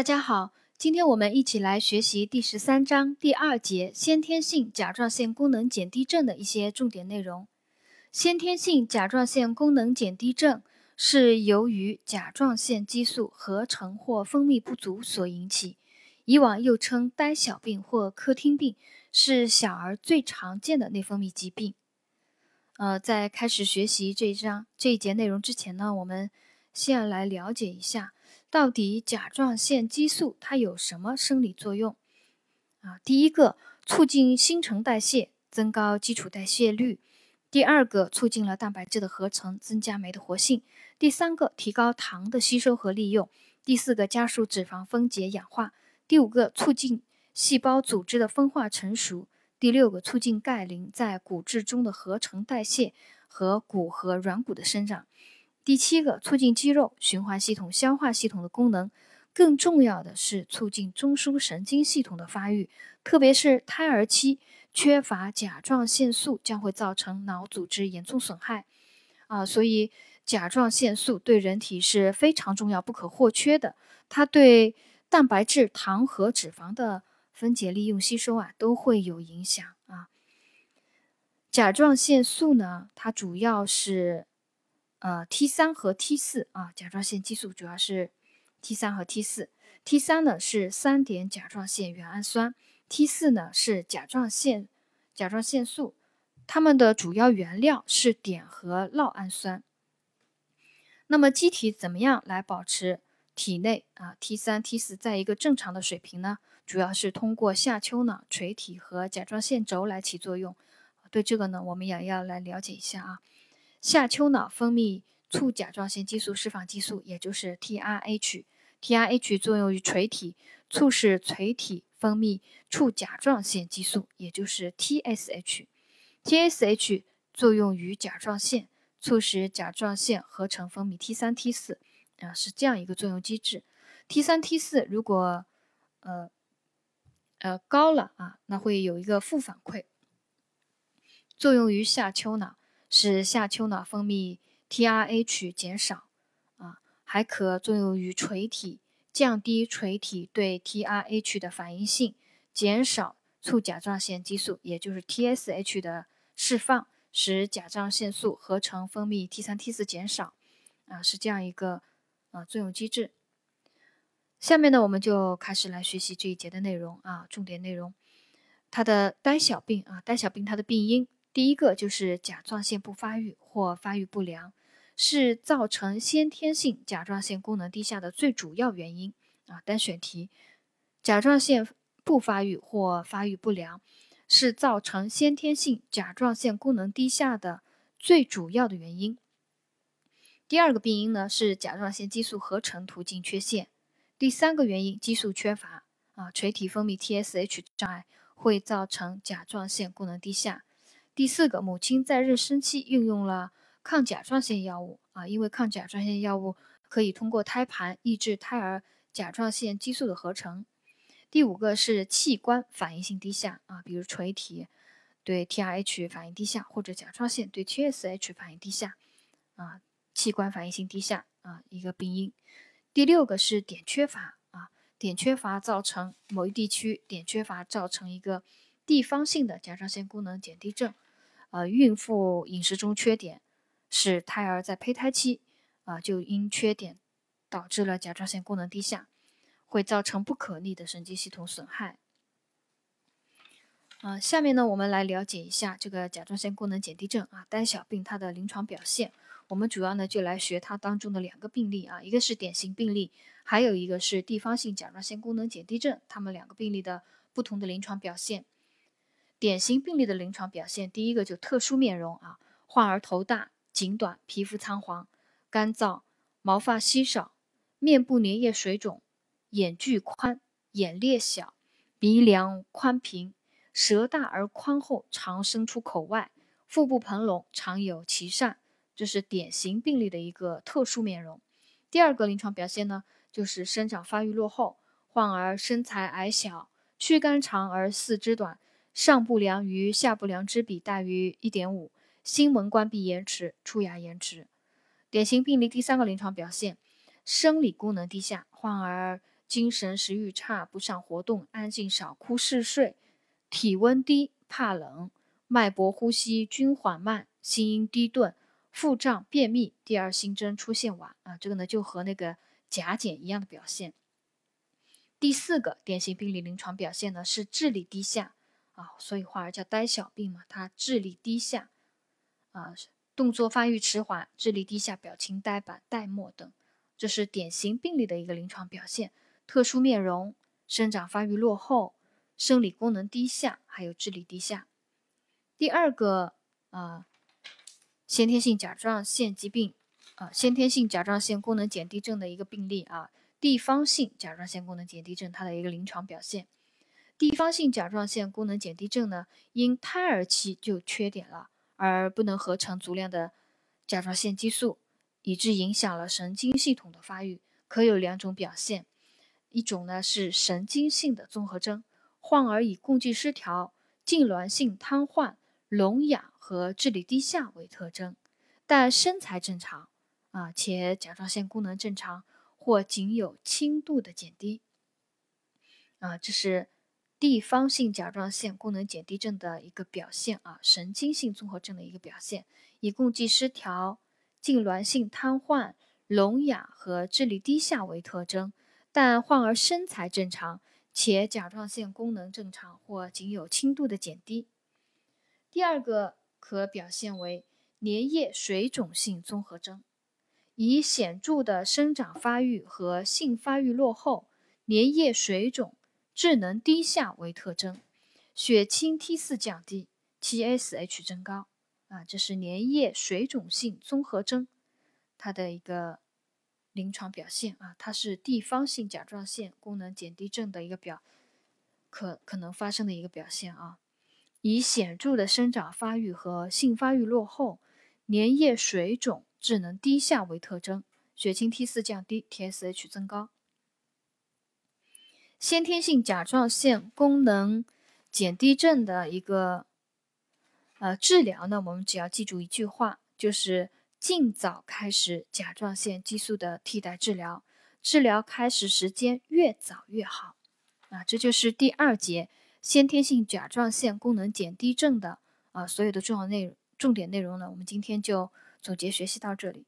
大家好，今天我们一起来学习第十三章第二节先天性甲状腺功能减低症的一些重点内容。先天性甲状腺功能减低症是由于甲状腺激素合成或分泌不足所引起，以往又称呆小病或科汀病，是小儿最常见的内分泌疾病。呃，在开始学习这一章这一节内容之前呢，我们先来了解一下。到底甲状腺激素它有什么生理作用啊？第一个，促进新陈代谢，增高基础代谢率；第二个，促进了蛋白质的合成，增加酶的活性；第三个，提高糖的吸收和利用；第四个，加速脂肪分解氧化；第五个，促进细胞组织的分化成熟；第六个，促进钙磷在骨质中的合成代谢和骨和软骨的生长。第七个，促进肌肉、循环系统、消化系统的功能，更重要的是促进中枢神经系统的发育，特别是胎儿期缺乏甲状腺素将会造成脑组织严重损害。啊，所以甲状腺素对人体是非常重要、不可或缺的。它对蛋白质、糖和脂肪的分解、利用、吸收啊，都会有影响啊。甲状腺素呢，它主要是。呃，T 三和 T 四啊，甲状腺激素主要是 T 三和 T 四。T 三呢是三碘甲状腺原氨酸，T 四呢是甲状腺甲状腺素，它们的主要原料是碘和酪氨酸。那么机体怎么样来保持体内啊 T 三 T 四在一个正常的水平呢？主要是通过下丘脑垂体和甲状腺轴来起作用。对这个呢，我们也要来了解一下啊。下丘脑分泌促甲状腺激素释放激素，也就是 TRH。TRH 作用于垂体，促使垂体分泌促甲状腺激素，也就是 TSH。TSH 作用于甲状腺，促使甲状腺合成分泌 T 三 T 四，啊，是这样一个作用机制。T 三 T 四如果呃呃高了啊，那会有一个负反馈，作用于下丘脑。使下丘脑分泌 TRH 减少，啊，还可作用于垂体，降低垂体对 TRH 的反应性，减少促甲状腺激素，也就是 TSH 的释放，使甲状腺素合成分泌 T 三 T 四减少，啊，是这样一个啊作用机制。下面呢，我们就开始来学习这一节的内容啊，重点内容，它的呆小病啊，呆小病它的病因。第一个就是甲状腺不发育或发育不良，是造成先天性甲状腺功能低下的最主要原因啊。单选题：甲状腺不发育或发育不良是造成先天性甲状腺功能低下的最主要的原因。第二个病因呢是甲状腺激素合成途径缺陷。第三个原因激素缺乏啊，垂体分泌 TSH 障碍会造成甲状腺功能低下。第四个，母亲在妊娠期运用了抗甲状腺药物啊，因为抗甲状腺药物可以通过胎盘抑制胎儿甲状腺激素的合成。第五个是器官反应性低下啊，比如垂体对 TRH 反应低下，或者甲状腺对 TSH 反应低下啊，器官反应性低下啊，一个病因。第六个是碘缺乏啊，碘缺乏造成某一地区碘缺乏造成一个。地方性的甲状腺功能减低症，呃，孕妇饮食中缺碘，使胎儿在胚胎期，啊，就因缺碘导致了甲状腺功能低下，会造成不可逆的神经系统损害。啊，下面呢，我们来了解一下这个甲状腺功能减低症啊，单小病它的临床表现。我们主要呢就来学它当中的两个病例啊，一个是典型病例，还有一个是地方性甲状腺功能减低症，它们两个病例的不同的临床表现。典型病例的临床表现，第一个就特殊面容啊，患儿头大、颈短、皮肤苍黄、干燥、毛发稀少、面部粘液水肿、眼距宽、眼裂小、鼻梁宽平、舌大而宽厚，常伸出口外，腹部膨隆，常有脐疝，这是典型病例的一个特殊面容。第二个临床表现呢，就是生长发育落后，患儿身材矮小，躯干长而四肢短。上不良与下不良之比大于一点五，心门关闭延迟，出牙延迟。典型病例第三个临床表现，生理功能低下，患儿精神食欲差，不想活动，安静少哭嗜睡，体温低，怕冷，脉搏呼吸均缓慢，心音低钝，腹胀便秘，第二心征出现晚啊，这个呢就和那个甲减一样的表现。第四个典型病例临床表现呢是智力低下啊，所以患儿叫呆小病嘛，他智力低下啊，动作发育迟缓，智力低下，表情呆板、呆漠等，这是典型病例的一个临床表现。特殊面容，生长发育落后，生理功能低下，还有智力低下。第二个啊，先天性甲状腺疾病啊，先天性甲状腺功能减低症的一个病例啊。地方性甲状腺功能减低症，它的一个临床表现。地方性甲状腺功能减低症呢，因胎儿期就缺点了，而不能合成足量的甲状腺激素，以致影响了神经系统的发育，可有两种表现。一种呢是神经性的综合征，患儿以共济失调、痉挛性瘫痪、聋哑和智力低下为特征，但身材正常啊，且甲状腺功能正常。或仅有轻度的减低，啊，这是地方性甲状腺功能减低症的一个表现啊，神经性综合症的一个表现，以共济失调、痉挛性瘫痪、聋哑和智力低下为特征，但患儿身材正常，且甲状腺功能正常或仅有轻度的减低。第二个可表现为粘液水肿性综合征。以显著的生长发育和性发育落后、粘液水肿、智能低下为特征，血清 T 四降低，TSH 增高，啊，这是粘液水肿性综合征，它的一个临床表现啊，它是地方性甲状腺功能减低症的一个表可可能发生的一个表现啊，以显著的生长发育和性发育落后、粘液水肿。智能低下为特征，血清 T 四降低，TSH 增高。先天性甲状腺功能减低症的一个呃治疗呢，我们只要记住一句话，就是尽早开始甲状腺激素的替代治疗，治疗开始时间越早越好。啊，这就是第二节先天性甲状腺功能减低症的啊所有的重要内容、重点内容呢，我们今天就。总结学习到这里。